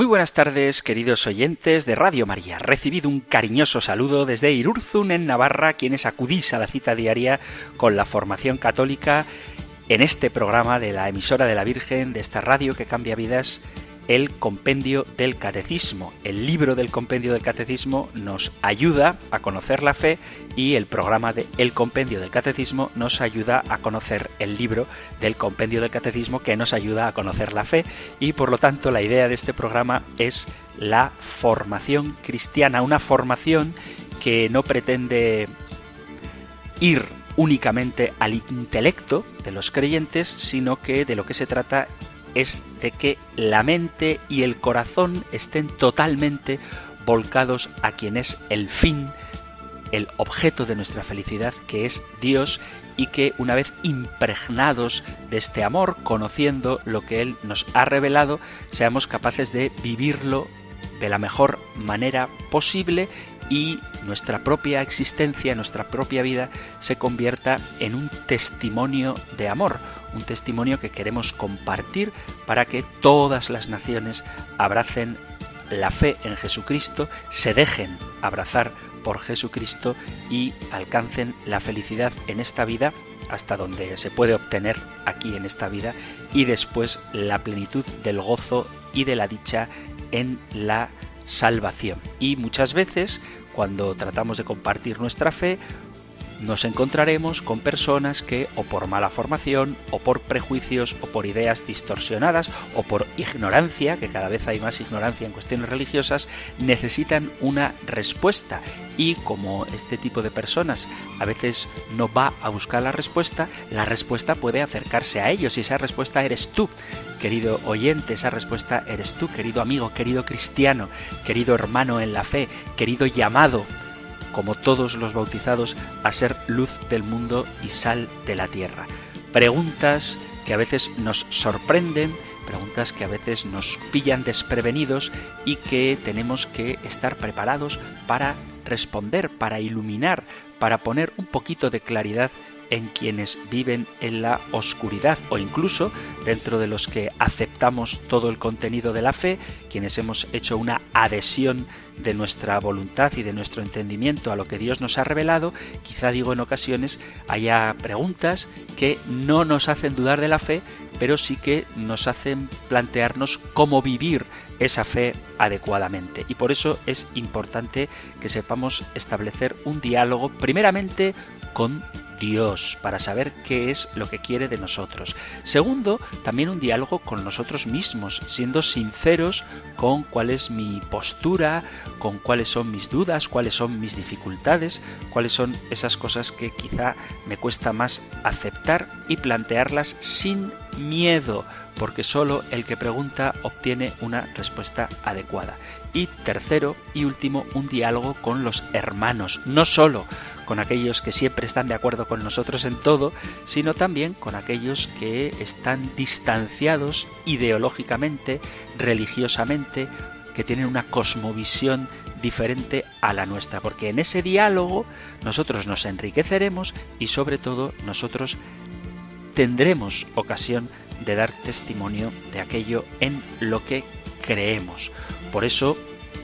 Muy buenas tardes, queridos oyentes de Radio María. Recibido un cariñoso saludo desde Irurzun, en Navarra, quienes acudís a la cita diaria con la formación católica en este programa de la emisora de la Virgen, de esta radio que cambia vidas el compendio del catecismo. El libro del compendio del catecismo nos ayuda a conocer la fe y el programa de El compendio del catecismo nos ayuda a conocer el libro del compendio del catecismo que nos ayuda a conocer la fe y por lo tanto la idea de este programa es la formación cristiana, una formación que no pretende ir únicamente al intelecto de los creyentes, sino que de lo que se trata es de que la mente y el corazón estén totalmente volcados a quien es el fin, el objeto de nuestra felicidad, que es Dios, y que una vez impregnados de este amor, conociendo lo que Él nos ha revelado, seamos capaces de vivirlo de la mejor manera posible y nuestra propia existencia, nuestra propia vida se convierta en un testimonio de amor, un testimonio que queremos compartir para que todas las naciones abracen la fe en Jesucristo, se dejen abrazar por Jesucristo y alcancen la felicidad en esta vida hasta donde se puede obtener aquí en esta vida y después la plenitud del gozo y de la dicha en la salvación. Y muchas veces cuando tratamos de compartir nuestra fe, nos encontraremos con personas que o por mala formación o por prejuicios o por ideas distorsionadas o por ignorancia, que cada vez hay más ignorancia en cuestiones religiosas, necesitan una respuesta y como este tipo de personas a veces no va a buscar la respuesta, la respuesta puede acercarse a ellos y esa respuesta eres tú. Querido oyente, esa respuesta eres tú, querido amigo, querido cristiano, querido hermano en la fe, querido llamado como todos los bautizados, a ser luz del mundo y sal de la tierra. Preguntas que a veces nos sorprenden, preguntas que a veces nos pillan desprevenidos y que tenemos que estar preparados para responder, para iluminar, para poner un poquito de claridad en quienes viven en la oscuridad o incluso dentro de los que aceptamos todo el contenido de la fe, quienes hemos hecho una adhesión de nuestra voluntad y de nuestro entendimiento a lo que Dios nos ha revelado, quizá digo en ocasiones haya preguntas que no nos hacen dudar de la fe, pero sí que nos hacen plantearnos cómo vivir esa fe adecuadamente. Y por eso es importante que sepamos establecer un diálogo primeramente con Dios, para saber qué es lo que quiere de nosotros. Segundo, también un diálogo con nosotros mismos, siendo sinceros con cuál es mi postura, con cuáles son mis dudas, cuáles son mis dificultades, cuáles son esas cosas que quizá me cuesta más aceptar y plantearlas sin miedo, porque solo el que pregunta obtiene una respuesta adecuada. Y tercero y último, un diálogo con los hermanos, no solo con aquellos que siempre están de acuerdo con nosotros en todo, sino también con aquellos que están distanciados ideológicamente, religiosamente, que tienen una cosmovisión diferente a la nuestra, porque en ese diálogo nosotros nos enriqueceremos y sobre todo nosotros tendremos ocasión de dar testimonio de aquello en lo que creemos. Por eso,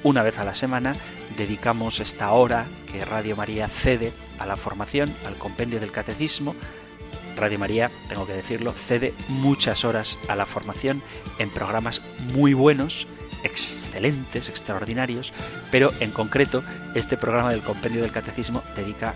una vez a la semana, dedicamos esta hora Radio María cede a la formación, al compendio del catecismo. Radio María, tengo que decirlo, cede muchas horas a la formación en programas muy buenos, excelentes, extraordinarios, pero en concreto este programa del compendio del catecismo dedica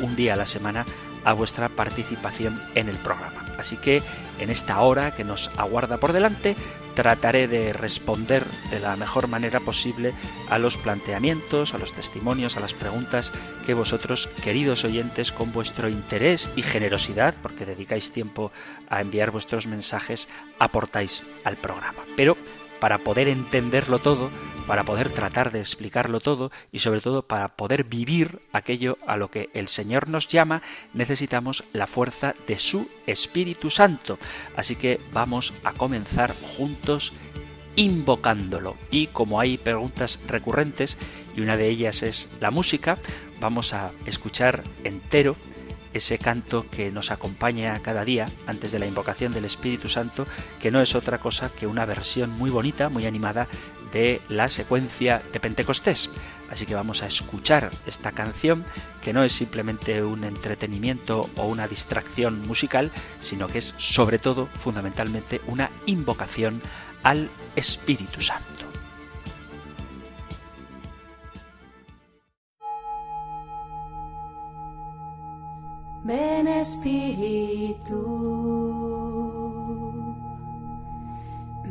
un día a la semana a vuestra participación en el programa. Así que en esta hora que nos aguarda por delante, trataré de responder de la mejor manera posible a los planteamientos, a los testimonios, a las preguntas que vosotros, queridos oyentes, con vuestro interés y generosidad, porque dedicáis tiempo a enviar vuestros mensajes, aportáis al programa. Pero para poder entenderlo todo, para poder tratar de explicarlo todo y sobre todo para poder vivir aquello a lo que el Señor nos llama, necesitamos la fuerza de su Espíritu Santo. Así que vamos a comenzar juntos invocándolo. Y como hay preguntas recurrentes, y una de ellas es la música, vamos a escuchar entero ese canto que nos acompaña cada día antes de la invocación del Espíritu Santo, que no es otra cosa que una versión muy bonita, muy animada de la secuencia de Pentecostés. Así que vamos a escuchar esta canción, que no es simplemente un entretenimiento o una distracción musical, sino que es sobre todo, fundamentalmente, una invocación al Espíritu Santo. Ven Espíritu,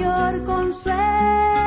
mayor consuelo.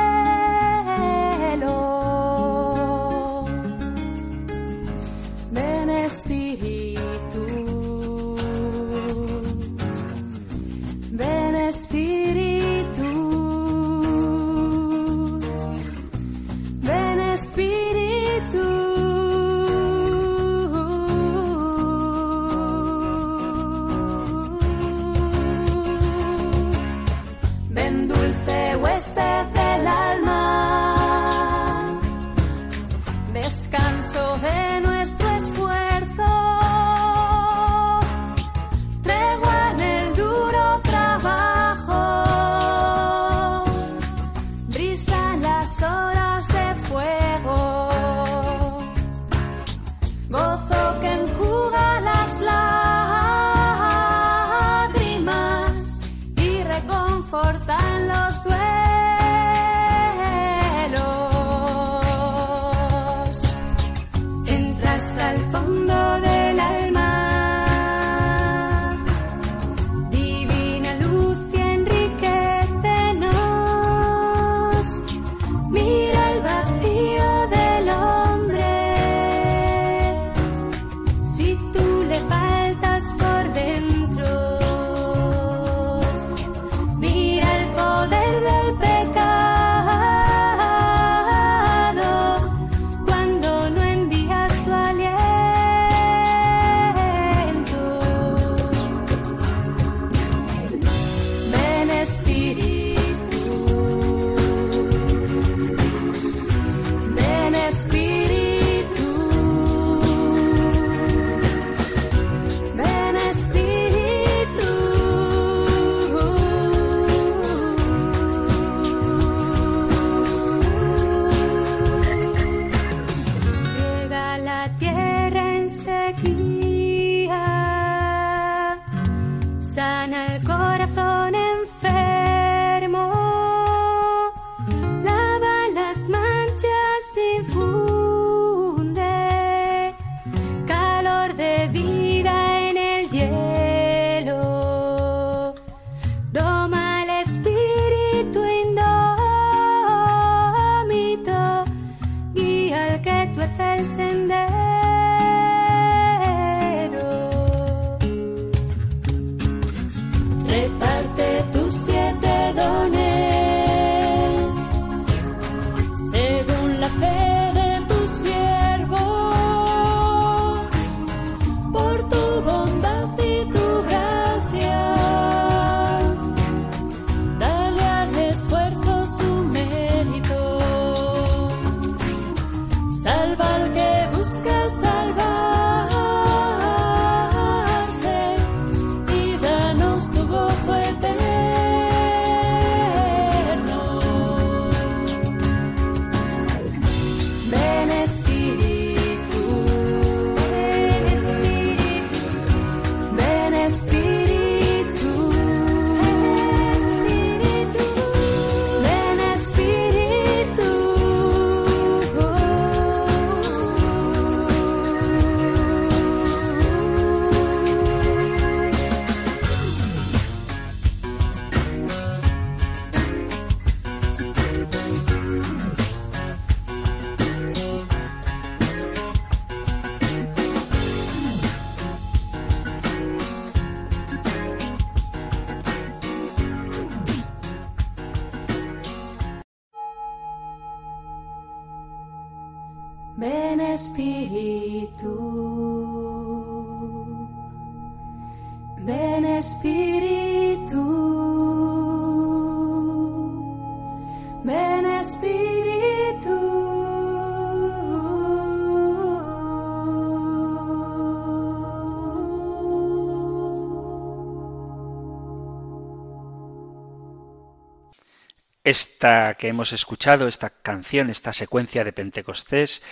Esta que hemos escuchado, esta canción, esta secuencia de Pentecostés,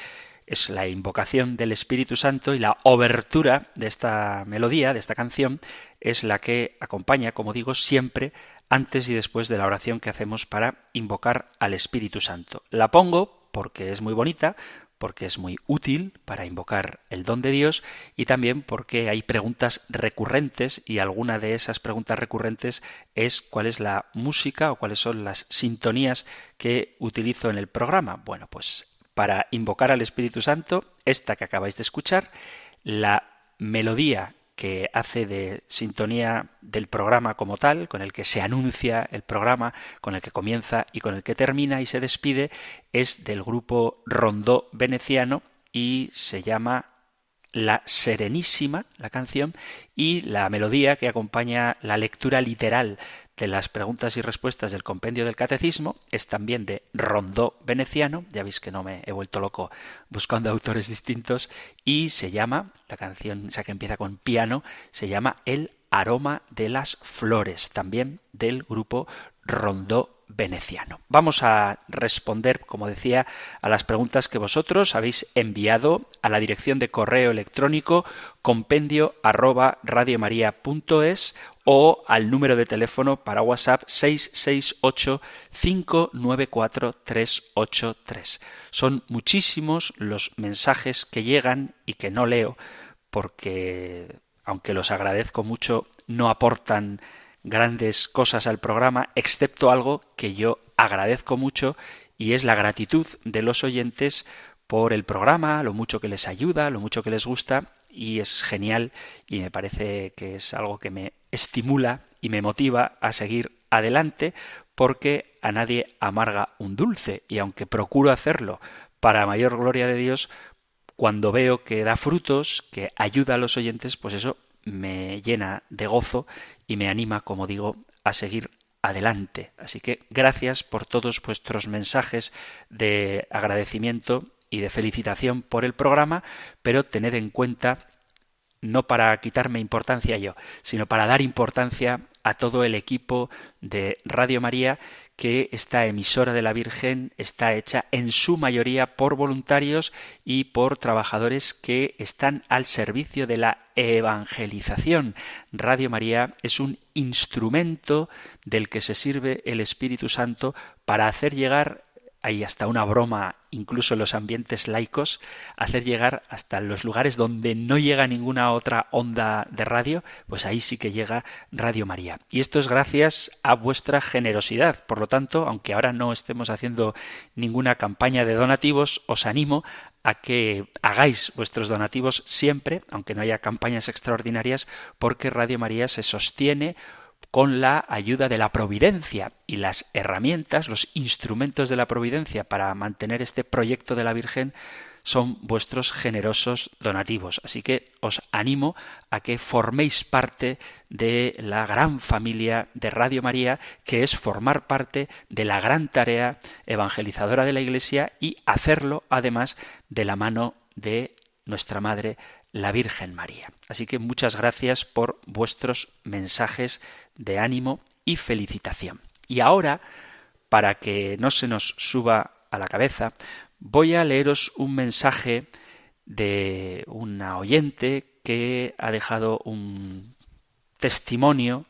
es la invocación del Espíritu Santo y la obertura de esta melodía, de esta canción, es la que acompaña, como digo, siempre antes y después de la oración que hacemos para invocar al Espíritu Santo. La pongo porque es muy bonita, porque es muy útil para invocar el don de Dios y también porque hay preguntas recurrentes y alguna de esas preguntas recurrentes es cuál es la música o cuáles son las sintonías que utilizo en el programa. Bueno, pues para invocar al Espíritu Santo, esta que acabáis de escuchar, la melodía que hace de sintonía del programa como tal, con el que se anuncia el programa, con el que comienza y con el que termina y se despide, es del grupo Rondó Veneciano y se llama La Serenísima, la canción, y la melodía que acompaña la lectura literal de las preguntas y respuestas del compendio del catecismo es también de Rondó Veneciano, ya veis que no me he vuelto loco buscando autores distintos, y se llama, la canción, esa que empieza con piano, se llama El aroma de las flores, también del grupo Rondó veneciano. Vamos a responder, como decía, a las preguntas que vosotros habéis enviado a la dirección de correo electrónico compendio arroba o al número de teléfono para WhatsApp 668 594 383. Son muchísimos los mensajes que llegan y que no leo porque, aunque los agradezco mucho, no aportan grandes cosas al programa, excepto algo que yo agradezco mucho y es la gratitud de los oyentes por el programa, lo mucho que les ayuda, lo mucho que les gusta y es genial y me parece que es algo que me estimula y me motiva a seguir adelante porque a nadie amarga un dulce y aunque procuro hacerlo para mayor gloria de Dios, cuando veo que da frutos, que ayuda a los oyentes, pues eso me llena de gozo y me anima, como digo, a seguir adelante. Así que gracias por todos vuestros mensajes de agradecimiento y de felicitación por el programa, pero tened en cuenta no para quitarme importancia yo, sino para dar importancia a todo el equipo de Radio María que esta emisora de la Virgen está hecha en su mayoría por voluntarios y por trabajadores que están al servicio de la evangelización. Radio María es un instrumento del que se sirve el Espíritu Santo para hacer llegar hay hasta una broma, incluso en los ambientes laicos, hacer llegar hasta los lugares donde no llega ninguna otra onda de radio, pues ahí sí que llega Radio María. Y esto es gracias a vuestra generosidad. Por lo tanto, aunque ahora no estemos haciendo ninguna campaña de donativos, os animo a que hagáis vuestros donativos siempre, aunque no haya campañas extraordinarias, porque Radio María se sostiene con la ayuda de la providencia y las herramientas, los instrumentos de la providencia para mantener este proyecto de la Virgen son vuestros generosos donativos. Así que os animo a que forméis parte de la gran familia de Radio María, que es formar parte de la gran tarea evangelizadora de la Iglesia y hacerlo además de la mano de nuestra Madre, la Virgen María. Así que muchas gracias por vuestros mensajes de ánimo y felicitación. Y ahora, para que no se nos suba a la cabeza, voy a leeros un mensaje de una oyente que ha dejado un testimonio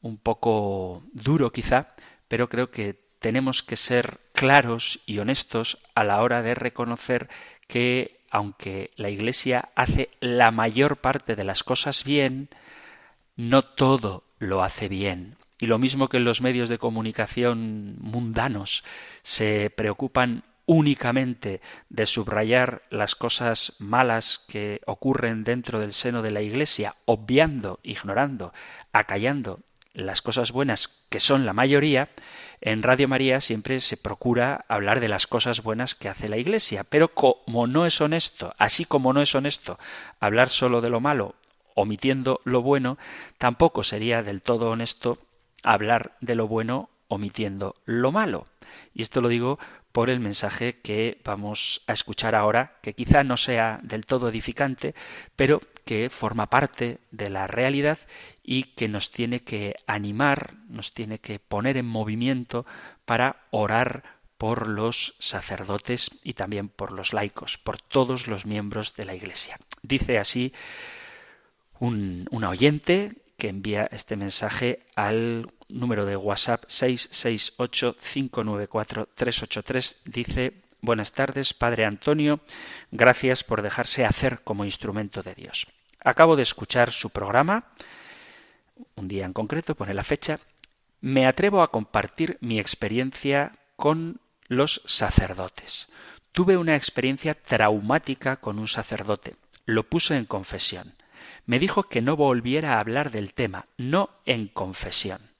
un poco duro quizá, pero creo que tenemos que ser claros y honestos a la hora de reconocer que aunque la Iglesia hace la mayor parte de las cosas bien, no todo lo hace bien. Y lo mismo que en los medios de comunicación mundanos se preocupan únicamente de subrayar las cosas malas que ocurren dentro del seno de la Iglesia, obviando, ignorando, acallando las cosas buenas que son la mayoría, En Radio María siempre se procura hablar de las cosas buenas que hace la Iglesia, pero como no es honesto, así como no es honesto hablar solo de lo malo, omitiendo lo bueno, tampoco sería del todo honesto hablar de lo bueno omitiendo lo malo. Y esto lo digo por el mensaje que vamos a escuchar ahora, que quizá no sea del todo edificante, pero que forma parte de la realidad y que nos tiene que animar, nos tiene que poner en movimiento para orar por los sacerdotes y también por los laicos, por todos los miembros de la Iglesia. Dice así un, oyente que envía este mensaje al número de WhatsApp 668-594-383. Dice, buenas tardes, Padre Antonio, gracias por dejarse hacer como instrumento de Dios. Acabo de escuchar su programa, un día en concreto, pone la fecha, me atrevo a compartir mi experiencia con los sacerdotes. Tuve una experiencia traumática con un sacerdote. Lo puse en confesión. Me dijo que no volviera a hablar del tema, no en confesión.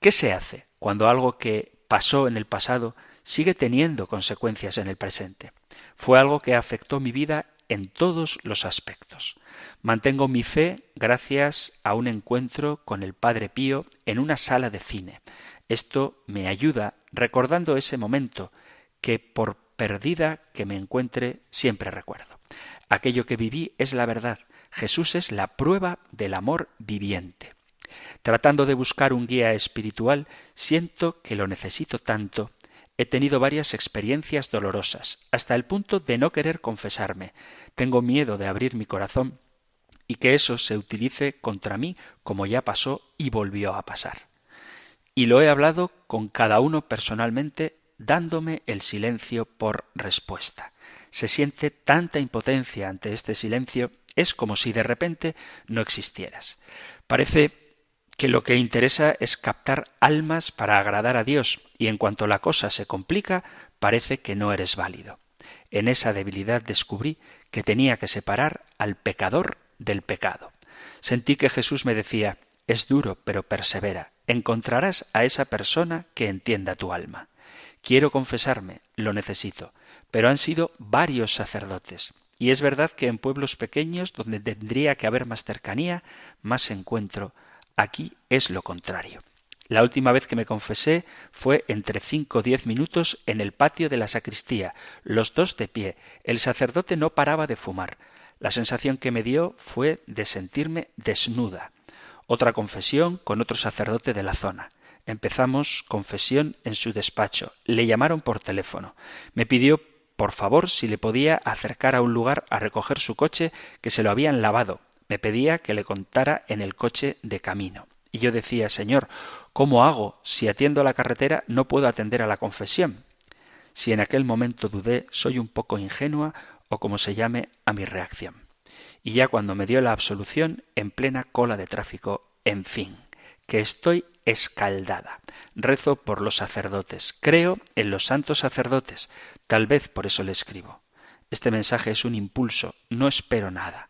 ¿Qué se hace cuando algo que pasó en el pasado sigue teniendo consecuencias en el presente? Fue algo que afectó mi vida en todos los aspectos. Mantengo mi fe gracias a un encuentro con el Padre Pío en una sala de cine. Esto me ayuda recordando ese momento que por perdida que me encuentre siempre recuerdo. Aquello que viví es la verdad. Jesús es la prueba del amor viviente. Tratando de buscar un guía espiritual, siento que lo necesito tanto. He tenido varias experiencias dolorosas, hasta el punto de no querer confesarme. Tengo miedo de abrir mi corazón y que eso se utilice contra mí como ya pasó y volvió a pasar. Y lo he hablado con cada uno personalmente, dándome el silencio por respuesta. Se siente tanta impotencia ante este silencio, es como si de repente no existieras. Parece que lo que interesa es captar almas para agradar a Dios, y en cuanto la cosa se complica, parece que no eres válido. En esa debilidad descubrí que tenía que separar al pecador del pecado. Sentí que Jesús me decía es duro, pero persevera. Encontrarás a esa persona que entienda tu alma. Quiero confesarme, lo necesito, pero han sido varios sacerdotes. Y es verdad que en pueblos pequeños, donde tendría que haber más cercanía, más encuentro, Aquí es lo contrario. La última vez que me confesé fue entre cinco o diez minutos en el patio de la sacristía, los dos de pie. El sacerdote no paraba de fumar. La sensación que me dio fue de sentirme desnuda. Otra confesión con otro sacerdote de la zona. Empezamos confesión en su despacho. Le llamaron por teléfono. Me pidió por favor si le podía acercar a un lugar a recoger su coche que se lo habían lavado. Me pedía que le contara en el coche de camino. Y yo decía, Señor, ¿cómo hago si atiendo a la carretera no puedo atender a la confesión? Si en aquel momento dudé, soy un poco ingenua o como se llame a mi reacción. Y ya cuando me dio la absolución, en plena cola de tráfico, en fin, que estoy escaldada. Rezo por los sacerdotes, creo en los santos sacerdotes, tal vez por eso le escribo. Este mensaje es un impulso, no espero nada.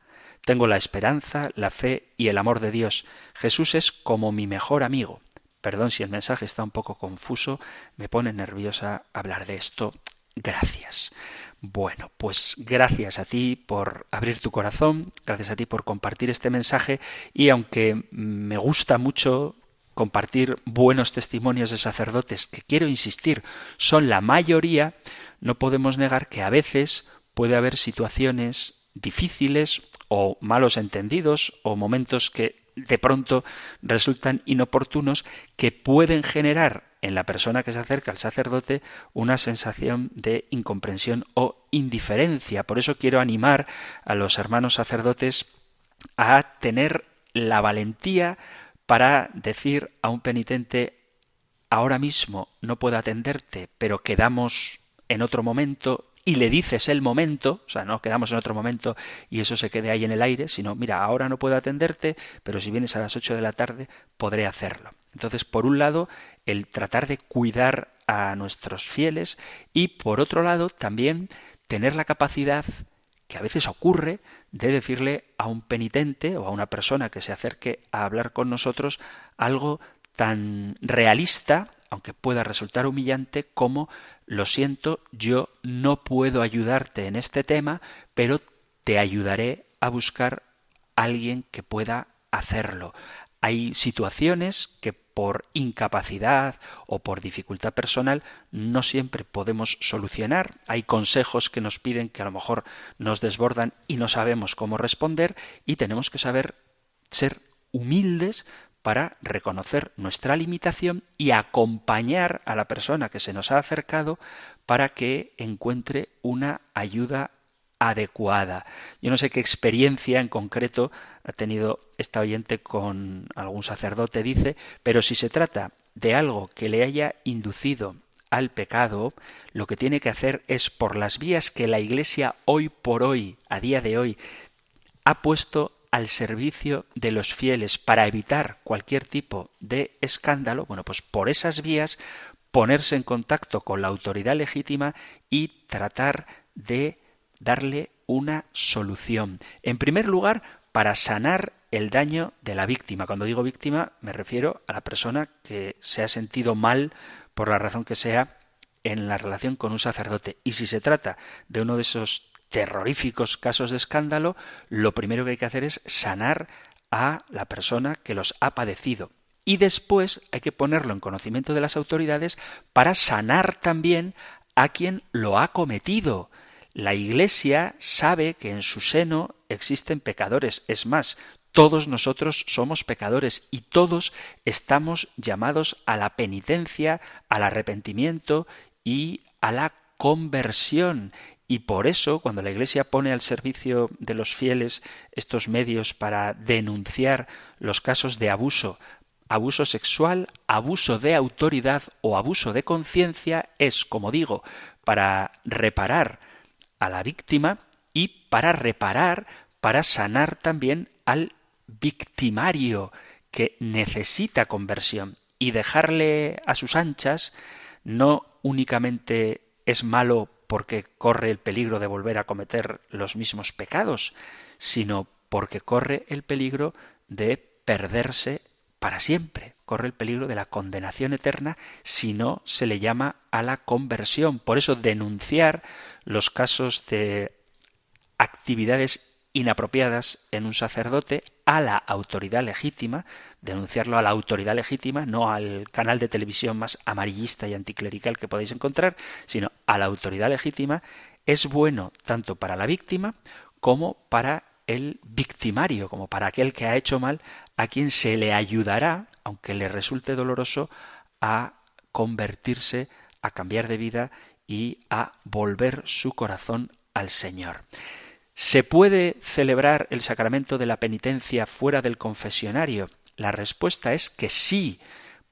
Tengo la esperanza, la fe y el amor de Dios. Jesús es como mi mejor amigo. Perdón si el mensaje está un poco confuso, me pone nerviosa hablar de esto. Gracias. Bueno, pues gracias a ti por abrir tu corazón, gracias a ti por compartir este mensaje y aunque me gusta mucho compartir buenos testimonios de sacerdotes, que quiero insistir, son la mayoría, no podemos negar que a veces puede haber situaciones difíciles o malos entendidos o momentos que de pronto resultan inoportunos que pueden generar en la persona que se acerca al sacerdote una sensación de incomprensión o indiferencia. Por eso quiero animar a los hermanos sacerdotes a tener la valentía para decir a un penitente ahora mismo no puedo atenderte, pero quedamos en otro momento y le dices el momento, o sea, no quedamos en otro momento y eso se quede ahí en el aire, sino, mira, ahora no puedo atenderte, pero si vienes a las ocho de la tarde podré hacerlo. Entonces, por un lado, el tratar de cuidar a nuestros fieles y por otro lado, también tener la capacidad que a veces ocurre de decirle a un penitente o a una persona que se acerque a hablar con nosotros algo tan realista, aunque pueda resultar humillante, como lo siento, yo no puedo ayudarte en este tema, pero te ayudaré a buscar alguien que pueda hacerlo. Hay situaciones que por incapacidad o por dificultad personal no siempre podemos solucionar. Hay consejos que nos piden que a lo mejor nos desbordan y no sabemos cómo responder y tenemos que saber ser humildes para reconocer nuestra limitación y acompañar a la persona que se nos ha acercado para que encuentre una ayuda adecuada. Yo no sé qué experiencia en concreto ha tenido esta oyente con algún sacerdote, dice, pero si se trata de algo que le haya inducido al pecado, lo que tiene que hacer es por las vías que la Iglesia hoy por hoy, a día de hoy, ha puesto al servicio de los fieles para evitar cualquier tipo de escándalo, bueno, pues por esas vías ponerse en contacto con la autoridad legítima y tratar de darle una solución. En primer lugar, para sanar el daño de la víctima. Cuando digo víctima me refiero a la persona que se ha sentido mal por la razón que sea en la relación con un sacerdote. Y si se trata de uno de esos terroríficos casos de escándalo, lo primero que hay que hacer es sanar a la persona que los ha padecido. Y después hay que ponerlo en conocimiento de las autoridades para sanar también a quien lo ha cometido. La Iglesia sabe que en su seno existen pecadores. Es más, todos nosotros somos pecadores y todos estamos llamados a la penitencia, al arrepentimiento y a la conversión. Y por eso, cuando la Iglesia pone al servicio de los fieles estos medios para denunciar los casos de abuso, abuso sexual, abuso de autoridad o abuso de conciencia, es, como digo, para reparar a la víctima y para reparar, para sanar también al victimario que necesita conversión y dejarle a sus anchas no únicamente es malo porque corre el peligro de volver a cometer los mismos pecados, sino porque corre el peligro de perderse para siempre, corre el peligro de la condenación eterna si no se le llama a la conversión. Por eso denunciar los casos de actividades inapropiadas en un sacerdote a la autoridad legítima, denunciarlo a la autoridad legítima, no al canal de televisión más amarillista y anticlerical que podéis encontrar, sino a la autoridad legítima, es bueno tanto para la víctima como para el victimario, como para aquel que ha hecho mal, a quien se le ayudará, aunque le resulte doloroso, a convertirse, a cambiar de vida y a volver su corazón al Señor. ¿Se puede celebrar el sacramento de la penitencia fuera del confesionario? La respuesta es que sí.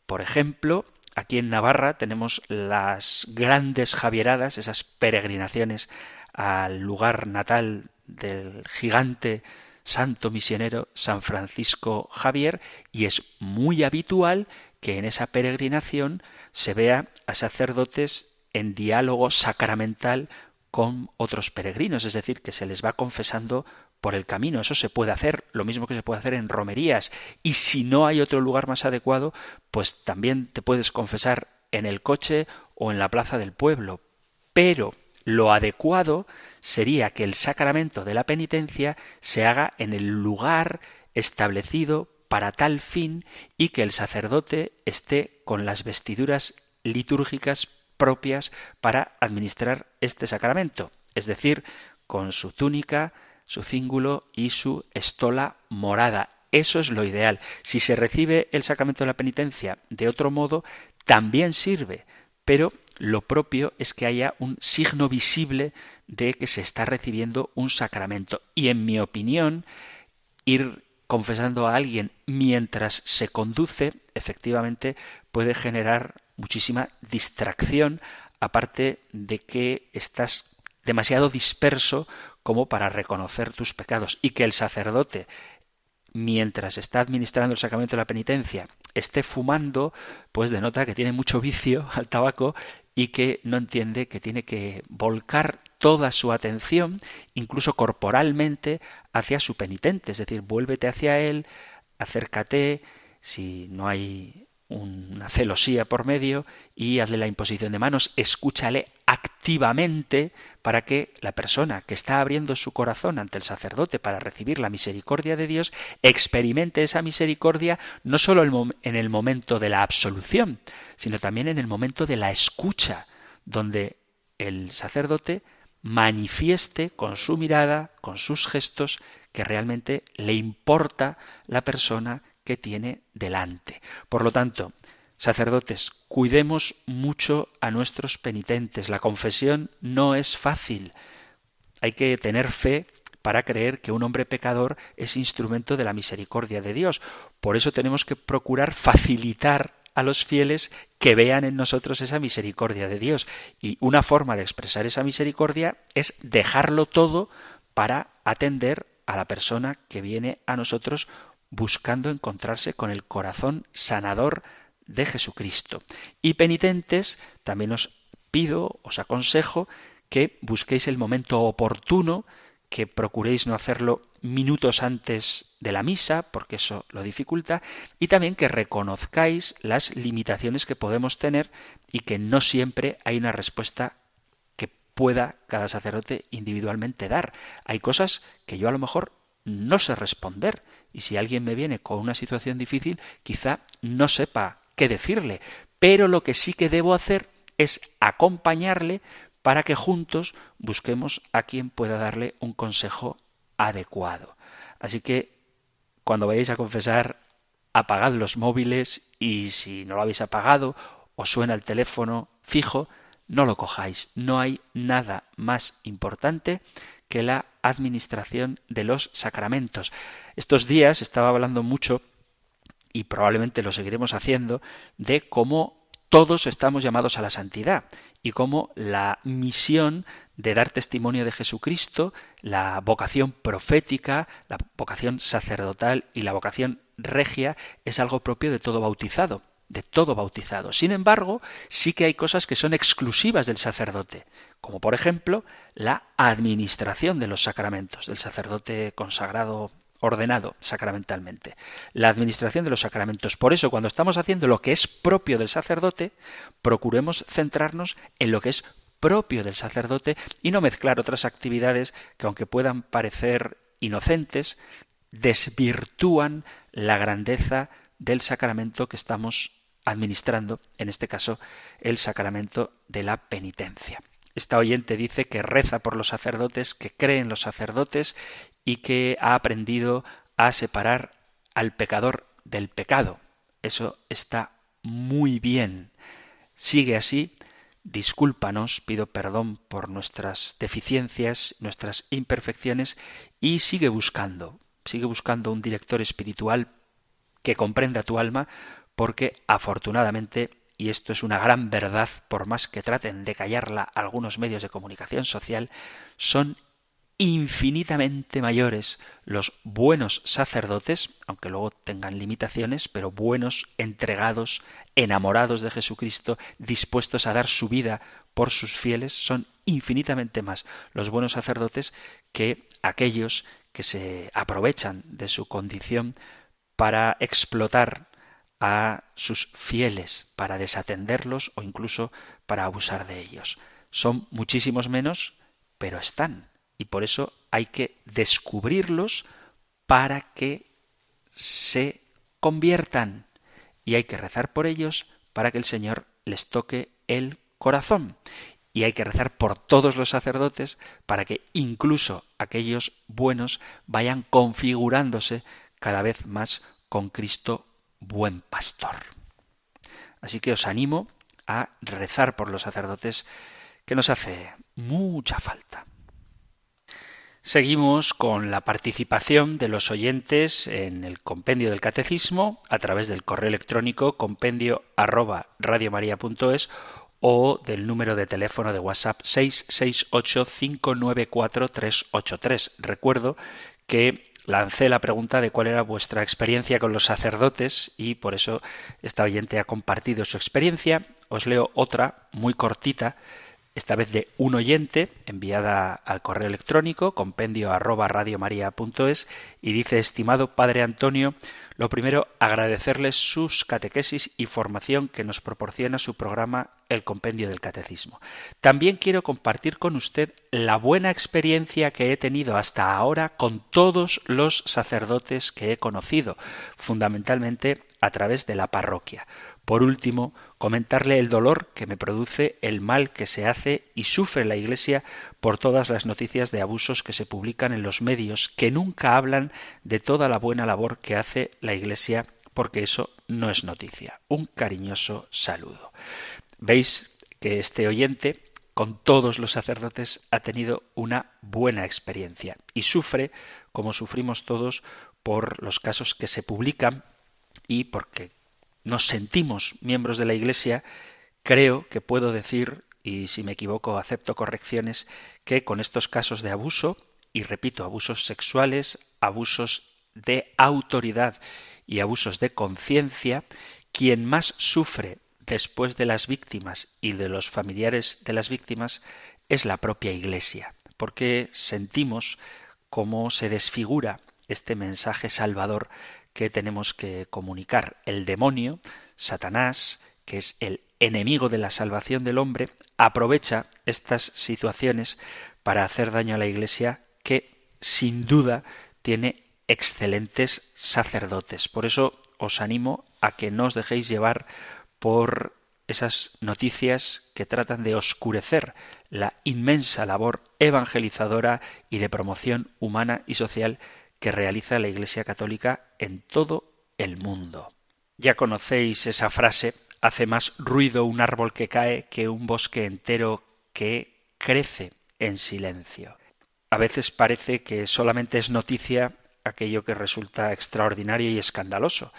Por ejemplo, aquí en Navarra tenemos las grandes javieradas, esas peregrinaciones al lugar natal del gigante santo misionero San Francisco Javier y es muy habitual que en esa peregrinación se vea a sacerdotes en diálogo sacramental con otros peregrinos, es decir, que se les va confesando por el camino. Eso se puede hacer, lo mismo que se puede hacer en romerías. Y si no hay otro lugar más adecuado, pues también te puedes confesar en el coche o en la plaza del pueblo. Pero lo adecuado sería que el sacramento de la penitencia se haga en el lugar establecido para tal fin y que el sacerdote esté con las vestiduras litúrgicas propias para administrar este sacramento, es decir, con su túnica, su cíngulo y su estola morada. Eso es lo ideal. Si se recibe el sacramento de la penitencia de otro modo, también sirve, pero lo propio es que haya un signo visible de que se está recibiendo un sacramento. Y en mi opinión, ir confesando a alguien mientras se conduce, efectivamente, puede generar muchísima distracción, aparte de que estás demasiado disperso como para reconocer tus pecados y que el sacerdote mientras está administrando el sacramento de la penitencia esté fumando, pues denota que tiene mucho vicio al tabaco y que no entiende que tiene que volcar toda su atención, incluso corporalmente, hacia su penitente, es decir, vuélvete hacia él, acércate, si no hay una celosía por medio y hazle la imposición de manos, escúchale activamente para que la persona que está abriendo su corazón ante el sacerdote para recibir la misericordia de Dios experimente esa misericordia no solo en el momento de la absolución, sino también en el momento de la escucha, donde el sacerdote manifieste con su mirada, con sus gestos, que realmente le importa la persona que tiene delante. Por lo tanto, sacerdotes, cuidemos mucho a nuestros penitentes. La confesión no es fácil. Hay que tener fe para creer que un hombre pecador es instrumento de la misericordia de Dios. Por eso tenemos que procurar facilitar a los fieles que vean en nosotros esa misericordia de Dios. Y una forma de expresar esa misericordia es dejarlo todo para atender a la persona que viene a nosotros buscando encontrarse con el corazón sanador de Jesucristo. Y penitentes, también os pido, os aconsejo que busquéis el momento oportuno, que procuréis no hacerlo minutos antes de la misa, porque eso lo dificulta, y también que reconozcáis las limitaciones que podemos tener y que no siempre hay una respuesta que pueda cada sacerdote individualmente dar. Hay cosas que yo a lo mejor no sé responder y si alguien me viene con una situación difícil, quizá no sepa qué decirle. Pero lo que sí que debo hacer es acompañarle para que juntos busquemos a quien pueda darle un consejo adecuado. Así que cuando vayáis a confesar, apagad los móviles y si no lo habéis apagado o suena el teléfono fijo, no lo cojáis. No hay nada más importante que la administración de los sacramentos. Estos días estaba hablando mucho, y probablemente lo seguiremos haciendo, de cómo todos estamos llamados a la santidad y cómo la misión de dar testimonio de Jesucristo, la vocación profética, la vocación sacerdotal y la vocación regia es algo propio de todo bautizado de todo bautizado. Sin embargo, sí que hay cosas que son exclusivas del sacerdote, como por ejemplo la administración de los sacramentos, del sacerdote consagrado ordenado sacramentalmente. La administración de los sacramentos. Por eso, cuando estamos haciendo lo que es propio del sacerdote, procuremos centrarnos en lo que es propio del sacerdote y no mezclar otras actividades que, aunque puedan parecer inocentes, desvirtúan la grandeza del sacramento que estamos administrando, en este caso, el sacramento de la penitencia. Esta oyente dice que reza por los sacerdotes, que cree en los sacerdotes y que ha aprendido a separar al pecador del pecado. Eso está muy bien. Sigue así. Discúlpanos, pido perdón por nuestras deficiencias, nuestras imperfecciones y sigue buscando, sigue buscando un director espiritual que comprenda tu alma porque afortunadamente, y esto es una gran verdad, por más que traten de callarla algunos medios de comunicación social, son infinitamente mayores los buenos sacerdotes, aunque luego tengan limitaciones, pero buenos, entregados, enamorados de Jesucristo, dispuestos a dar su vida por sus fieles, son infinitamente más los buenos sacerdotes que aquellos que se aprovechan de su condición para explotar a sus fieles para desatenderlos o incluso para abusar de ellos. Son muchísimos menos, pero están. Y por eso hay que descubrirlos para que se conviertan. Y hay que rezar por ellos para que el Señor les toque el corazón. Y hay que rezar por todos los sacerdotes para que incluso aquellos buenos vayan configurándose cada vez más con Cristo buen pastor. Así que os animo a rezar por los sacerdotes que nos hace mucha falta. Seguimos con la participación de los oyentes en el compendio del catecismo a través del correo electrónico compendio arroba o del número de teléfono de WhatsApp 668 594 383. Recuerdo que lancé la pregunta de cuál era vuestra experiencia con los sacerdotes y por eso esta oyente ha compartido su experiencia. Os leo otra muy cortita, esta vez de un oyente, enviada al correo electrónico compendio arroba radiomaria.es y dice, estimado Padre Antonio, Lo primero, agradecerles sus catequesis y formación que nos proporciona su programa El Compendio del Catecismo. También quiero compartir con usted la buena experiencia que he tenido hasta ahora con todos los sacerdotes que he conocido, fundamentalmente a través de la parroquia. Por último, comentarle el dolor que me produce el mal que se hace y sufre la Iglesia por todas las noticias de abusos que se publican en los medios, que nunca hablan de toda la buena labor que hace la Iglesia, porque eso no es noticia. Un cariñoso saludo. Veis que este oyente con todos los sacerdotes ha tenido una buena experiencia y sufre, como sufrimos todos, por los casos que se publican y porque nos sentimos miembros de la Iglesia, creo que puedo decir, y si me equivoco acepto correcciones, que con estos casos de abuso, y repito, abusos sexuales, abusos de autoridad y abusos de conciencia, quien más sufre después de las víctimas y de los familiares de las víctimas es la propia Iglesia, porque sentimos cómo se desfigura este mensaje salvador que tenemos que comunicar. El demonio, Satanás, que es el enemigo de la salvación del hombre, aprovecha estas situaciones para hacer daño a la Iglesia que, sin duda, tiene excelentes sacerdotes. Por eso os animo a que no os dejéis llevar por esas noticias que tratan de oscurecer la inmensa labor evangelizadora y de promoción humana y social que realiza la Iglesia Católica en todo el mundo. Ya conocéis esa frase, hace más ruido un árbol que cae que un bosque entero que crece en silencio. A veces parece que solamente es noticia aquello que resulta extraordinario y escandaloso,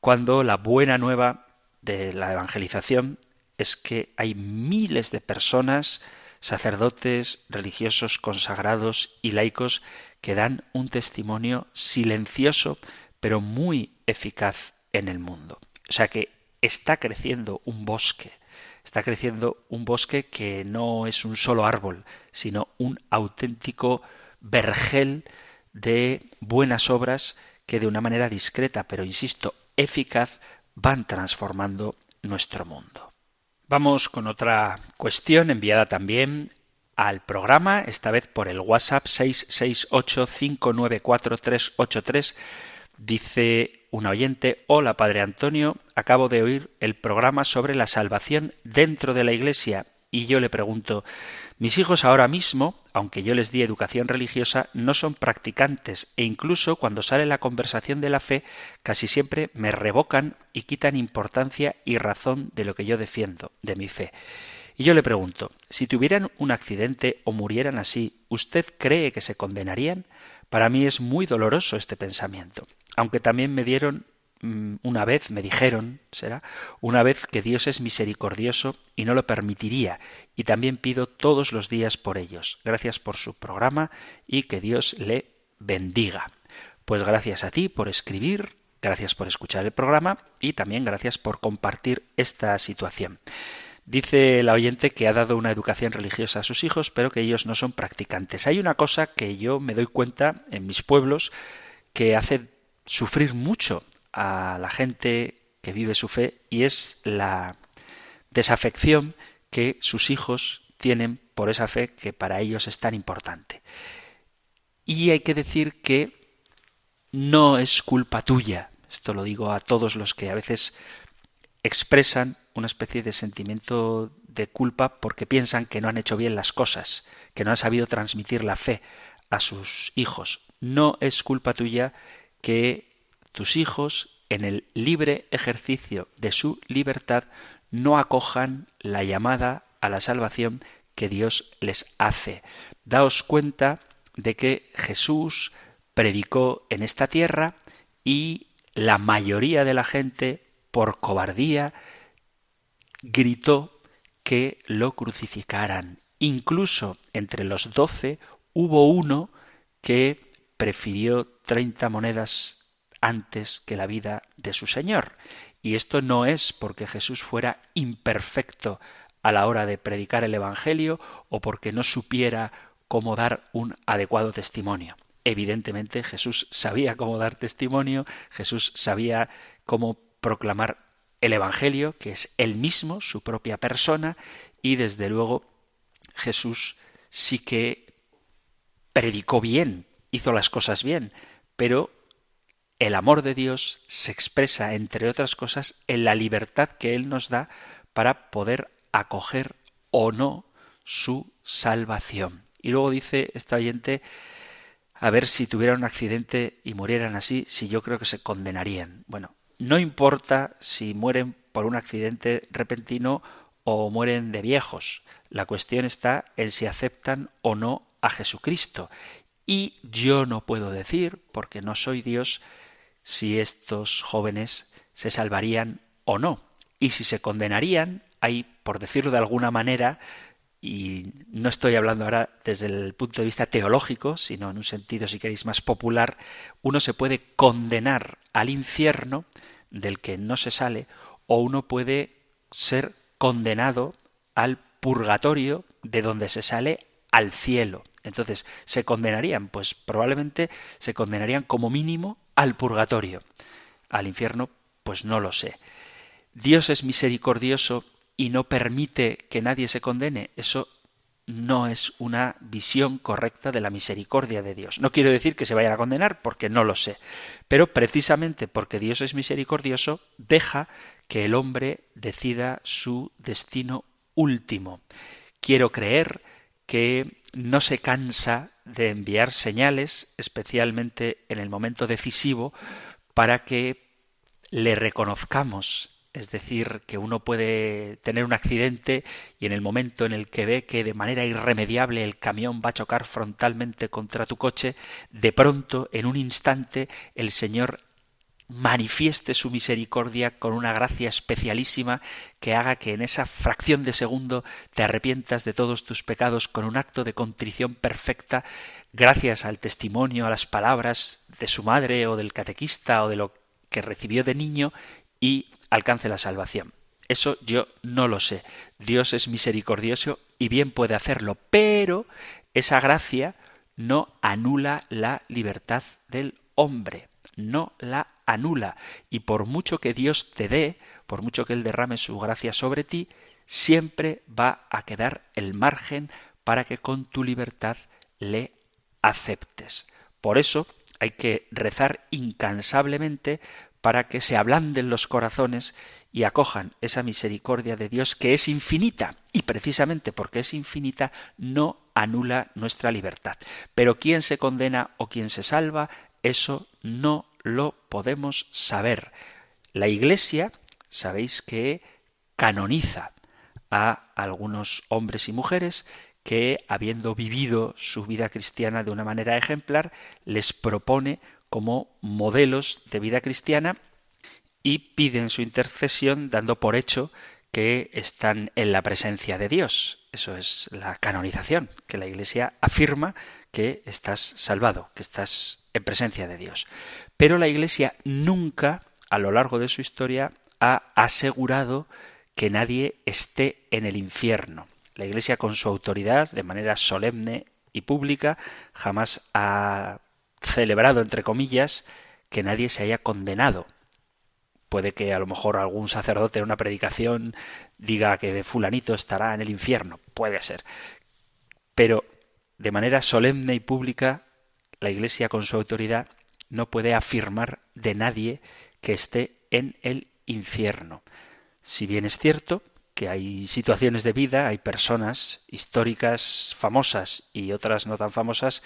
cuando la buena nueva de la evangelización es que hay miles de personas, sacerdotes, religiosos, consagrados y laicos que dan un testimonio silencioso pero muy eficaz en el mundo. O sea que está creciendo un bosque, está creciendo un bosque que no es un solo árbol, sino un auténtico vergel de buenas obras que de una manera discreta, pero insisto, eficaz, van transformando nuestro mundo. Vamos con otra cuestión enviada también al programa, esta vez por el WhatsApp 668-594-383. Dice un oyente, hola Padre Antonio, acabo de oír el programa sobre la salvación dentro de la Iglesia y yo le pregunto, mis hijos ahora mismo, aunque yo les di educación religiosa, no son practicantes e incluso cuando sale la conversación de la fe, casi siempre me revocan y quitan importancia y razón de lo que yo defiendo, de mi fe. Y yo le pregunto, si tuvieran un accidente o murieran así, ¿usted cree que se condenarían? Para mí es muy doloroso este pensamiento, aunque también me dieron mm, una vez, me dijeron, será, una vez que Dios es misericordioso y no lo permitiría, y también pido todos los días por ellos. Gracias por su programa y que Dios le bendiga. Pues gracias a ti por escribir, gracias por escuchar el programa y también gracias por compartir esta situación. Dice la oyente que ha dado una educación religiosa a sus hijos, pero que ellos no son practicantes. Hay una cosa que yo me doy cuenta en mis pueblos que hace sufrir mucho a la gente que vive su fe y es la desafección que sus hijos tienen por esa fe que para ellos es tan importante. Y hay que decir que no es culpa tuya. Esto lo digo a todos los que a veces expresan una especie de sentimiento de culpa porque piensan que no han hecho bien las cosas, que no han sabido transmitir la fe a sus hijos. No es culpa tuya que tus hijos, en el libre ejercicio de su libertad, no acojan la llamada a la salvación que Dios les hace. Daos cuenta de que Jesús predicó en esta tierra y la mayoría de la gente, por cobardía, gritó que lo crucificaran. Incluso entre los doce hubo uno que prefirió treinta monedas antes que la vida de su Señor. Y esto no es porque Jesús fuera imperfecto a la hora de predicar el Evangelio o porque no supiera cómo dar un adecuado testimonio. evidentemente Jesús sabía cómo dar testimonio, Jesús sabía cómo proclamar el Evangelio, que es él mismo, su propia persona, y desde luego Jesús sí que predicó bien, hizo las cosas bien, pero el amor de Dios se expresa, entre otras cosas, en la libertad que Él nos da para poder acoger o no su salvación. Y luego dice esta oyente, a ver si tuvieran un accidente y murieran así, si yo creo que se condenarían. Bueno, no importa si mueren por un accidente repentino o mueren de viejos. La cuestión está en si aceptan o no a Jesucristo. Y yo no puedo decir, porque no soy Dios, si estos jóvenes se salvarían o no. Y si se condenarían, hay, por decirlo de alguna manera, y no estoy hablando ahora desde el punto de vista teológico, sino en un sentido, si queréis, más popular, uno se puede condenar al infierno del que no se sale, o uno puede ser condenado al purgatorio de donde se sale al cielo. Entonces, ¿se condenarían? Pues probablemente se condenarían como mínimo al purgatorio. Al infierno, pues no lo sé. Dios es misericordioso y no permite que nadie se condene, eso no es una visión correcta de la misericordia de Dios. No quiero decir que se vayan a condenar, porque no lo sé, pero precisamente porque Dios es misericordioso, deja que el hombre decida su destino último. Quiero creer que no se cansa de enviar señales, especialmente en el momento decisivo, para que le reconozcamos es decir, que uno puede tener un accidente y en el momento en el que ve que de manera irremediable el camión va a chocar frontalmente contra tu coche, de pronto, en un instante, el Señor manifieste su misericordia con una gracia especialísima que haga que en esa fracción de segundo te arrepientas de todos tus pecados con un acto de contrición perfecta gracias al testimonio, a las palabras de su madre o del catequista o de lo que recibió de niño y alcance la salvación. Eso yo no lo sé. Dios es misericordioso y bien puede hacerlo, pero esa gracia no anula la libertad del hombre, no la anula. Y por mucho que Dios te dé, por mucho que Él derrame su gracia sobre ti, siempre va a quedar el margen para que con tu libertad le aceptes. Por eso hay que rezar incansablemente para que se ablanden los corazones y acojan esa misericordia de Dios que es infinita y precisamente porque es infinita no anula nuestra libertad. Pero quién se condena o quién se salva, eso no lo podemos saber. La Iglesia, sabéis que canoniza a algunos hombres y mujeres que, habiendo vivido su vida cristiana de una manera ejemplar, les propone como modelos de vida cristiana y piden su intercesión dando por hecho que están en la presencia de Dios. Eso es la canonización, que la Iglesia afirma que estás salvado, que estás en presencia de Dios. Pero la Iglesia nunca, a lo largo de su historia, ha asegurado que nadie esté en el infierno. La Iglesia, con su autoridad, de manera solemne y pública, jamás ha celebrado, entre comillas, que nadie se haya condenado. Puede que a lo mejor algún sacerdote en una predicación diga que fulanito estará en el infierno, puede ser. Pero de manera solemne y pública, la Iglesia con su autoridad no puede afirmar de nadie que esté en el infierno. Si bien es cierto que hay situaciones de vida, hay personas históricas famosas y otras no tan famosas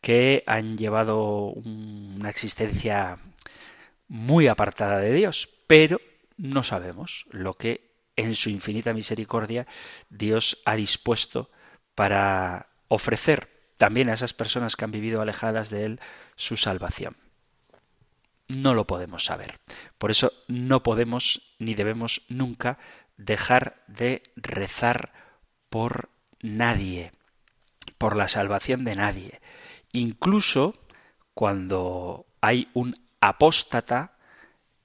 que han llevado una existencia muy apartada de Dios, pero no sabemos lo que en su infinita misericordia Dios ha dispuesto para ofrecer también a esas personas que han vivido alejadas de Él su salvación. No lo podemos saber. Por eso no podemos ni debemos nunca dejar de rezar por nadie, por la salvación de nadie. Incluso cuando hay un apóstata,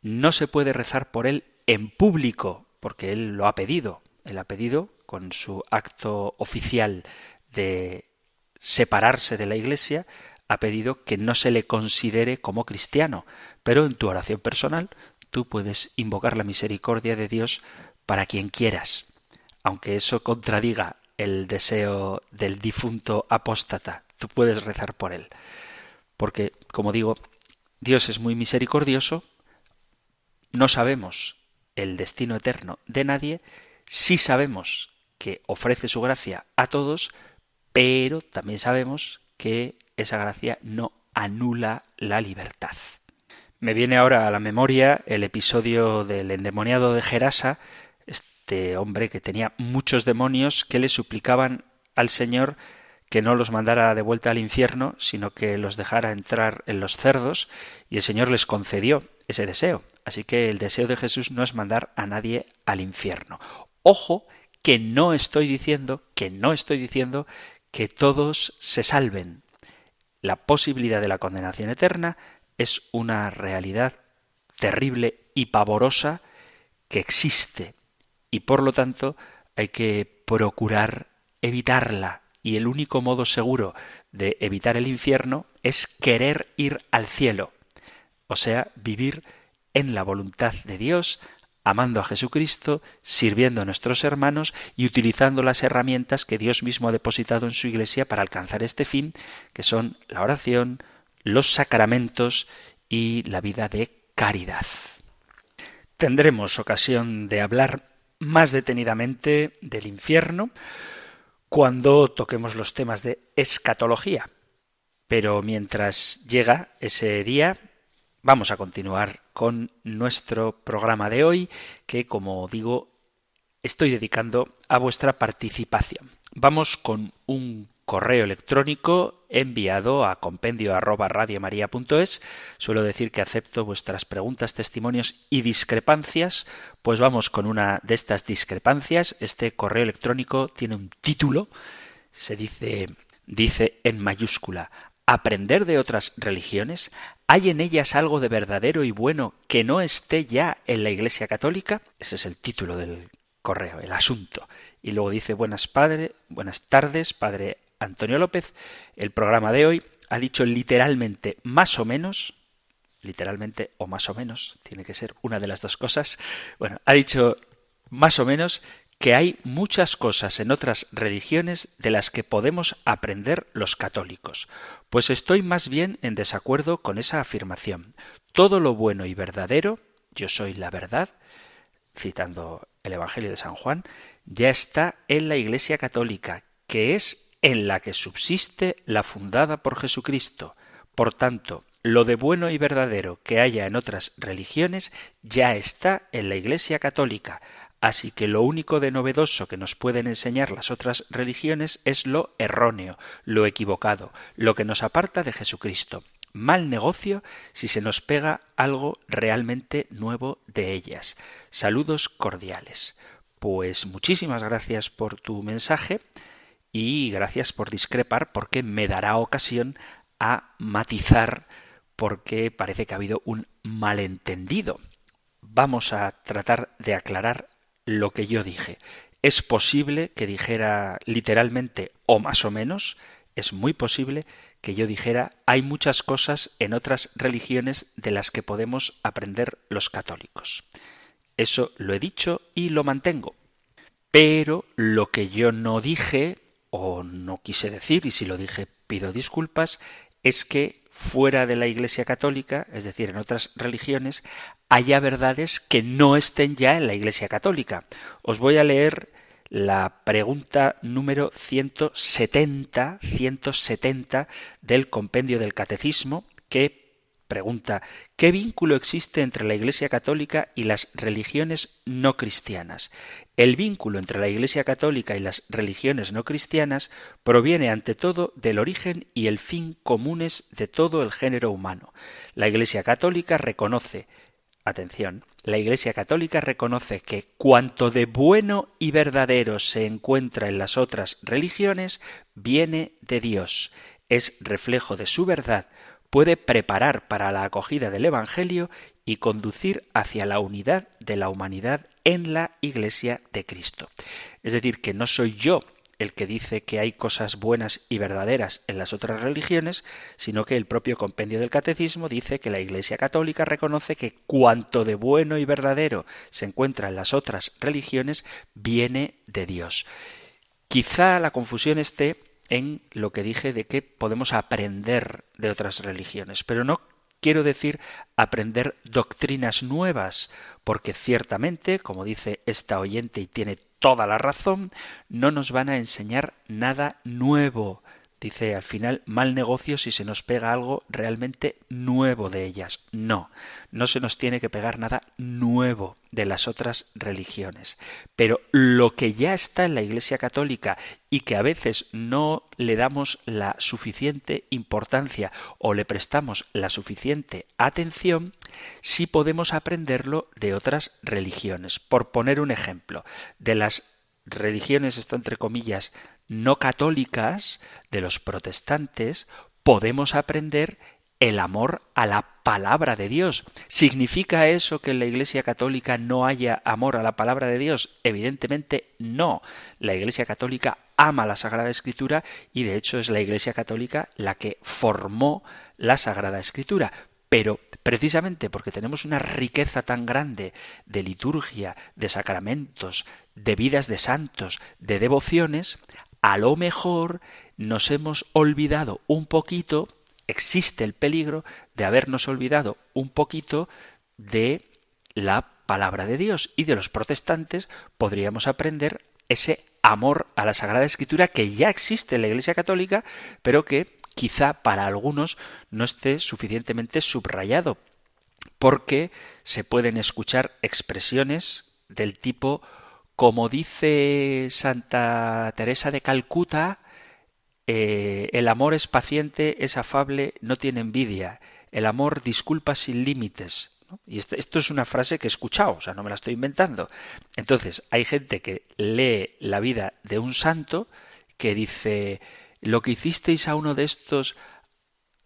no se puede rezar por él en público, porque él lo ha pedido. Él ha pedido, con su acto oficial de separarse de la Iglesia, ha pedido que no se le considere como cristiano, pero en tu oración personal tú puedes invocar la misericordia de Dios para quien quieras, aunque eso contradiga el deseo del difunto apóstata, tú puedes rezar por él. Porque, como digo, Dios es muy misericordioso, no sabemos el destino eterno de nadie, sí sabemos que ofrece su gracia a todos, pero también sabemos que esa gracia no anula la libertad. Me viene ahora a la memoria el episodio del endemoniado de Gerasa, este hombre que tenía muchos demonios que le suplicaban al Señor que no los mandara de vuelta al infierno, sino que los dejara entrar en los cerdos, y el Señor les concedió ese deseo. Así que el deseo de Jesús no es mandar a nadie al infierno. Ojo que no estoy diciendo, que no estoy diciendo que todos se salven. La posibilidad de la condenación eterna es una realidad terrible y pavorosa que existe y por lo tanto hay que procurar evitarla y el único modo seguro de evitar el infierno es querer ir al cielo, o sea, vivir en la voluntad de Dios, amando a Jesucristo, sirviendo a nuestros hermanos y utilizando las herramientas que Dios mismo ha depositado en su Iglesia para alcanzar este fin, que son la oración, los sacramentos y la vida de caridad. Tendremos ocasión de hablar más detenidamente del infierno cuando toquemos los temas de escatología. Pero mientras llega ese día, vamos a continuar con nuestro programa de hoy, que como digo, estoy dedicando a vuestra participación. Vamos con un correo electrónico enviado a compendio Suelo decir que acepto vuestras preguntas, testimonios y discrepancias. Pues vamos con una de estas discrepancias. Este correo electrónico tiene un título. Se dice, dice en mayúscula, aprender de otras religiones. ¿Hay en ellas algo de verdadero y bueno que no esté ya en la Iglesia Católica? Ese es el título del correo, el asunto. Y luego dice buenas buenas tardes, padre Antonio López, el programa de hoy ha dicho literalmente más o menos, literalmente o más o menos, tiene que ser una de las dos cosas, bueno, ha dicho más o menos que hay muchas cosas en otras religiones de las que podemos aprender los católicos. Pues estoy más bien en desacuerdo con esa afirmación. Todo lo bueno y verdadero, yo soy la verdad, citando el Evangelio de San Juan, ya está en la Iglesia católica, que es en la que subsiste la fundada por Jesucristo. Por tanto, lo de bueno y verdadero que haya en otras religiones ya está en la Iglesia católica, así que lo único de novedoso que nos pueden enseñar las otras religiones es lo erróneo, lo equivocado, lo que nos aparta de Jesucristo. Mal negocio si se nos pega algo realmente nuevo de ellas. Saludos cordiales. Pues muchísimas gracias por tu mensaje y gracias por discrepar porque me dará ocasión a matizar porque parece que ha habido un malentendido. Vamos a tratar de aclarar lo que yo dije. Es posible que dijera literalmente o más o menos, es muy posible que yo dijera hay muchas cosas en otras religiones de las que podemos aprender los católicos. Eso lo he dicho y lo mantengo. Pero lo que yo no dije o no quise decir, y si lo dije pido disculpas, es que fuera de la Iglesia Católica, es decir, en otras religiones, haya verdades que no estén ya en la Iglesia Católica. Os voy a leer la pregunta número 170, 170 del compendio del Catecismo, que Pregunta ¿Qué vínculo existe entre la Iglesia Católica y las religiones no cristianas? El vínculo entre la Iglesia Católica y las religiones no cristianas proviene ante todo del origen y el fin comunes de todo el género humano. La Iglesia Católica reconoce Atención, la Iglesia Católica reconoce que cuanto de bueno y verdadero se encuentra en las otras religiones viene de Dios, es reflejo de su verdad, puede preparar para la acogida del Evangelio y conducir hacia la unidad de la humanidad en la Iglesia de Cristo. Es decir, que no soy yo el que dice que hay cosas buenas y verdaderas en las otras religiones, sino que el propio compendio del catecismo dice que la Iglesia católica reconoce que cuanto de bueno y verdadero se encuentra en las otras religiones viene de Dios. Quizá la confusión esté en lo que dije de que podemos aprender de otras religiones, pero no quiero decir aprender doctrinas nuevas, porque ciertamente, como dice esta oyente y tiene toda la razón, no nos van a enseñar nada nuevo. Dice al final, mal negocio si se nos pega algo realmente nuevo de ellas. No, no se nos tiene que pegar nada nuevo de las otras religiones. Pero lo que ya está en la Iglesia Católica y que a veces no le damos la suficiente importancia o le prestamos la suficiente atención, sí podemos aprenderlo de otras religiones. Por poner un ejemplo, de las religiones, esto entre comillas, no católicas, de los protestantes, podemos aprender el amor a la palabra de Dios. ¿Significa eso que en la Iglesia Católica no haya amor a la palabra de Dios? Evidentemente no. La Iglesia Católica ama la Sagrada Escritura y de hecho es la Iglesia Católica la que formó la Sagrada Escritura. Pero precisamente porque tenemos una riqueza tan grande de liturgia, de sacramentos, de vidas de santos, de devociones, a lo mejor nos hemos olvidado un poquito, existe el peligro de habernos olvidado un poquito de la palabra de Dios. Y de los protestantes podríamos aprender ese amor a la Sagrada Escritura que ya existe en la Iglesia Católica, pero que quizá para algunos no esté suficientemente subrayado, porque se pueden escuchar expresiones del tipo como dice Santa Teresa de Calcuta, eh, el amor es paciente, es afable, no tiene envidia. El amor disculpa sin límites. Y esto, esto, es una frase que he escuchado, o sea, no me la estoy inventando. Entonces, hay gente que lee la vida de un santo que dice, lo que hicisteis a uno de estos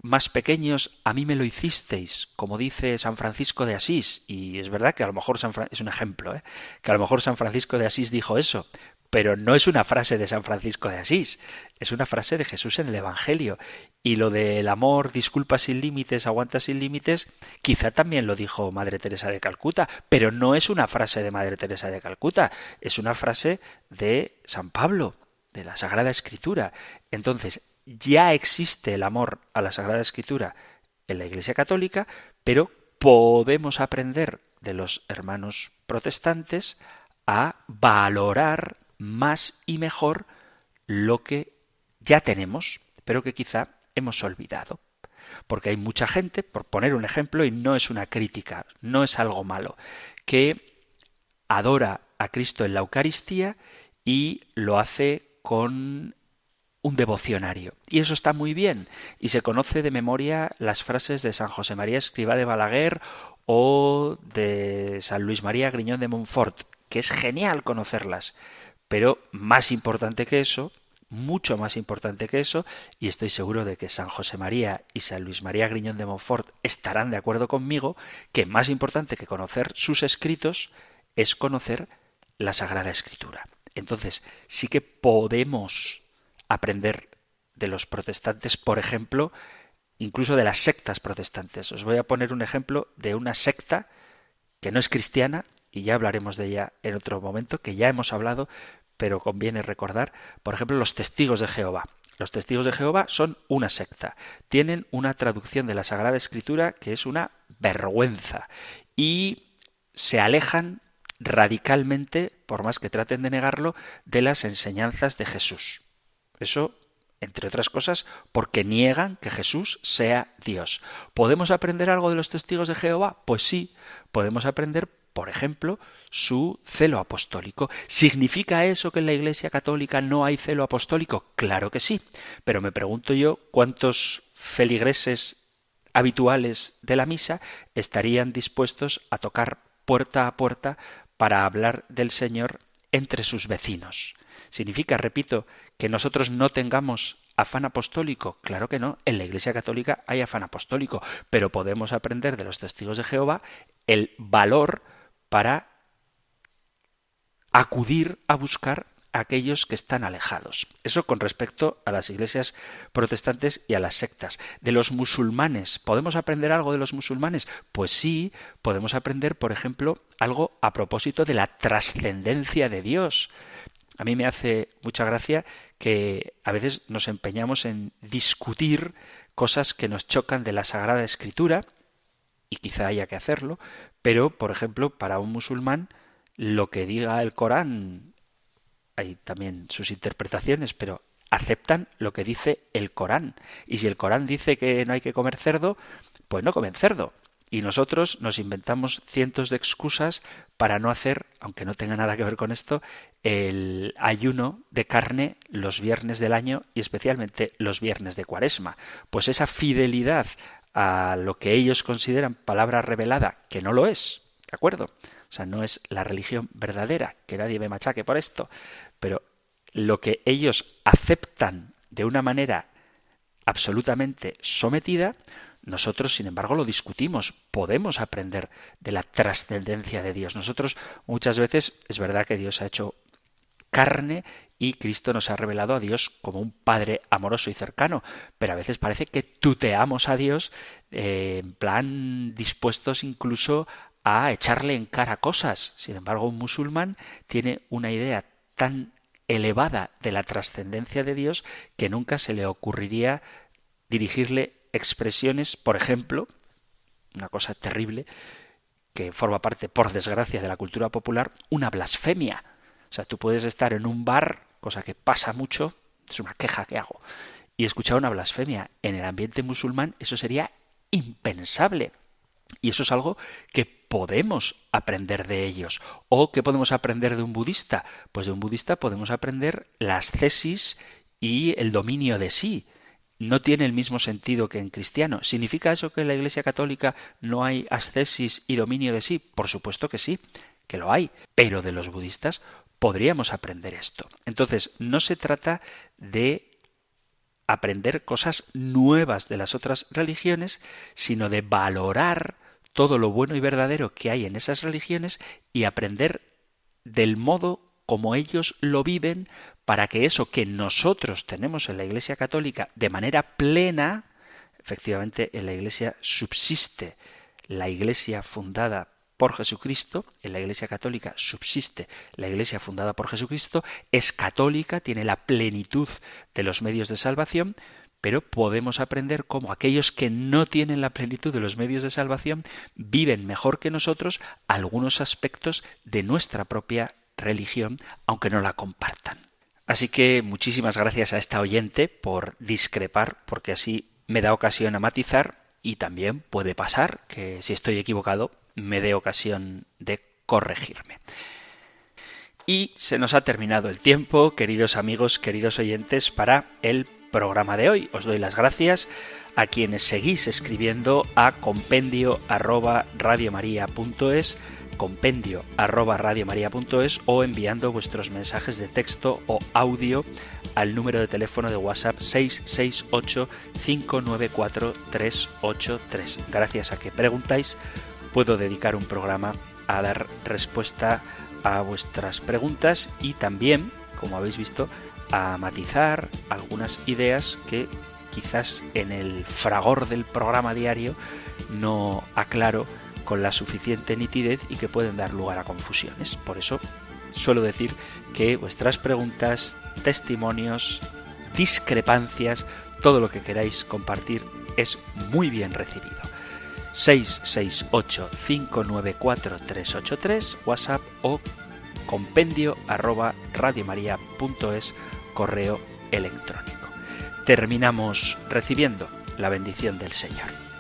más pequeños, a mí me lo hicisteis, como dice San Francisco de Asís, y es verdad que a lo mejor San es un ejemplo, ¿eh? que a lo mejor San Francisco de Asís dijo eso, pero no es una frase de San Francisco de Asís, es una frase de Jesús en el Evangelio. Y lo del amor disculpa sin límites, aguanta sin límites, quizá también lo dijo Madre Teresa de Calcuta, pero no es una frase de Madre Teresa de Calcuta, es una frase de San Pablo, de la Sagrada Escritura. Entonces, ya existe el amor a la Sagrada Escritura en la Iglesia Católica, pero podemos aprender de los hermanos protestantes a valorar más y mejor lo que ya tenemos, pero que quizá hemos olvidado. Porque hay mucha gente, por poner un ejemplo, y no es una crítica, no es algo malo, que adora a Cristo en la Eucaristía y lo hace con un devocionario. Y eso está muy bien. Y se conoce de memoria las frases de San José María Escribá de Balaguer o de San Luis María Griñón de Montfort, que es genial conocerlas. Pero más importante que eso, mucho más importante que eso, y estoy seguro de que San José María y San Luis María Griñón de Montfort estarán de acuerdo conmigo, que más importante que conocer sus escritos es conocer la Sagrada Escritura. Entonces, sí que podemos aprender de los protestantes, por ejemplo, incluso de las sectas protestantes. Os voy a poner un ejemplo de una secta que no es cristiana, y ya hablaremos de ella en otro momento, que ya hemos hablado, pero conviene recordar, por ejemplo, los testigos de Jehová. Los testigos de Jehová son una secta. Tienen una traducción de la Sagrada Escritura que es una vergüenza y se alejan radicalmente, por más que traten de negarlo, de las enseñanzas de Jesús. Eso, entre otras cosas, porque niegan que Jesús sea Dios. ¿Podemos aprender algo de los testigos de Jehová? Pues sí, podemos aprender, por ejemplo, su celo apostólico. ¿Significa eso que en la Iglesia Católica no hay celo apostólico? Claro que sí, pero me pregunto yo cuántos feligreses habituales de la misa estarían dispuestos a tocar puerta a puerta para hablar del Señor entre sus vecinos. ¿Significa, repito, que nosotros no tengamos afán apostólico? Claro que no. En la Iglesia Católica hay afán apostólico, pero podemos aprender de los testigos de Jehová el valor para acudir a buscar a aquellos que están alejados. Eso con respecto a las iglesias protestantes y a las sectas. De los musulmanes, ¿podemos aprender algo de los musulmanes? Pues sí, podemos aprender, por ejemplo, algo a propósito de la trascendencia de Dios. A mí me hace mucha gracia que a veces nos empeñamos en discutir cosas que nos chocan de la Sagrada Escritura, y quizá haya que hacerlo, pero, por ejemplo, para un musulmán, lo que diga el Corán, hay también sus interpretaciones, pero aceptan lo que dice el Corán. Y si el Corán dice que no hay que comer cerdo, pues no comen cerdo. Y nosotros nos inventamos cientos de excusas para no hacer, aunque no tenga nada que ver con esto, el ayuno de carne los viernes del año y especialmente los viernes de cuaresma. Pues esa fidelidad a lo que ellos consideran palabra revelada, que no lo es, ¿de acuerdo? O sea, no es la religión verdadera, que nadie me machaque por esto, pero lo que ellos aceptan de una manera absolutamente sometida, nosotros, sin embargo, lo discutimos. Podemos aprender de la trascendencia de Dios. Nosotros muchas veces es verdad que Dios ha hecho carne y Cristo nos ha revelado a Dios como un Padre amoroso y cercano, pero a veces parece que tuteamos a Dios eh, en plan dispuestos incluso a echarle en cara cosas. Sin embargo, un musulmán tiene una idea tan elevada de la trascendencia de Dios que nunca se le ocurriría dirigirle expresiones, por ejemplo, una cosa terrible, que forma parte, por desgracia, de la cultura popular, una blasfemia. O sea, tú puedes estar en un bar, cosa que pasa mucho, es una queja que hago, y escuchar una blasfemia. En el ambiente musulmán eso sería impensable. Y eso es algo que podemos aprender de ellos. ¿O qué podemos aprender de un budista? Pues de un budista podemos aprender las cesis y el dominio de sí. No tiene el mismo sentido que en cristiano. ¿Significa eso que en la Iglesia Católica no hay ascesis y dominio de sí? Por supuesto que sí, que lo hay. Pero de los budistas podríamos aprender esto. Entonces, no se trata de aprender cosas nuevas de las otras religiones, sino de valorar todo lo bueno y verdadero que hay en esas religiones y aprender del modo como ellos lo viven para que eso que nosotros tenemos en la Iglesia Católica de manera plena, efectivamente en la Iglesia subsiste la Iglesia fundada por Jesucristo, en la Iglesia Católica subsiste la Iglesia fundada por Jesucristo, es católica, tiene la plenitud de los medios de salvación, pero podemos aprender cómo aquellos que no tienen la plenitud de los medios de salvación viven mejor que nosotros algunos aspectos de nuestra propia religión, aunque no la compartan. Así que muchísimas gracias a esta oyente por discrepar, porque así me da ocasión a matizar y también puede pasar que si estoy equivocado me dé ocasión de corregirme. Y se nos ha terminado el tiempo, queridos amigos, queridos oyentes, para el programa de hoy. Os doy las gracias a quienes seguís escribiendo a compendio compendio arroba radiomaria.es o enviando vuestros mensajes de texto o audio al número de teléfono de WhatsApp 668 594 383. Gracias a que preguntáis, puedo dedicar un programa a dar respuesta a vuestras preguntas y también, como habéis visto, a matizar algunas ideas que quizás en el fragor del programa diario no aclaro con la suficiente nitidez y que pueden dar lugar a confusiones. Por eso suelo decir que vuestras preguntas, testimonios, discrepancias, todo lo que queráis compartir es muy bien recibido. 668-594-383, WhatsApp o compendio arroba radiomaria.es correo electrónico. Terminamos recibiendo la bendición del Señor.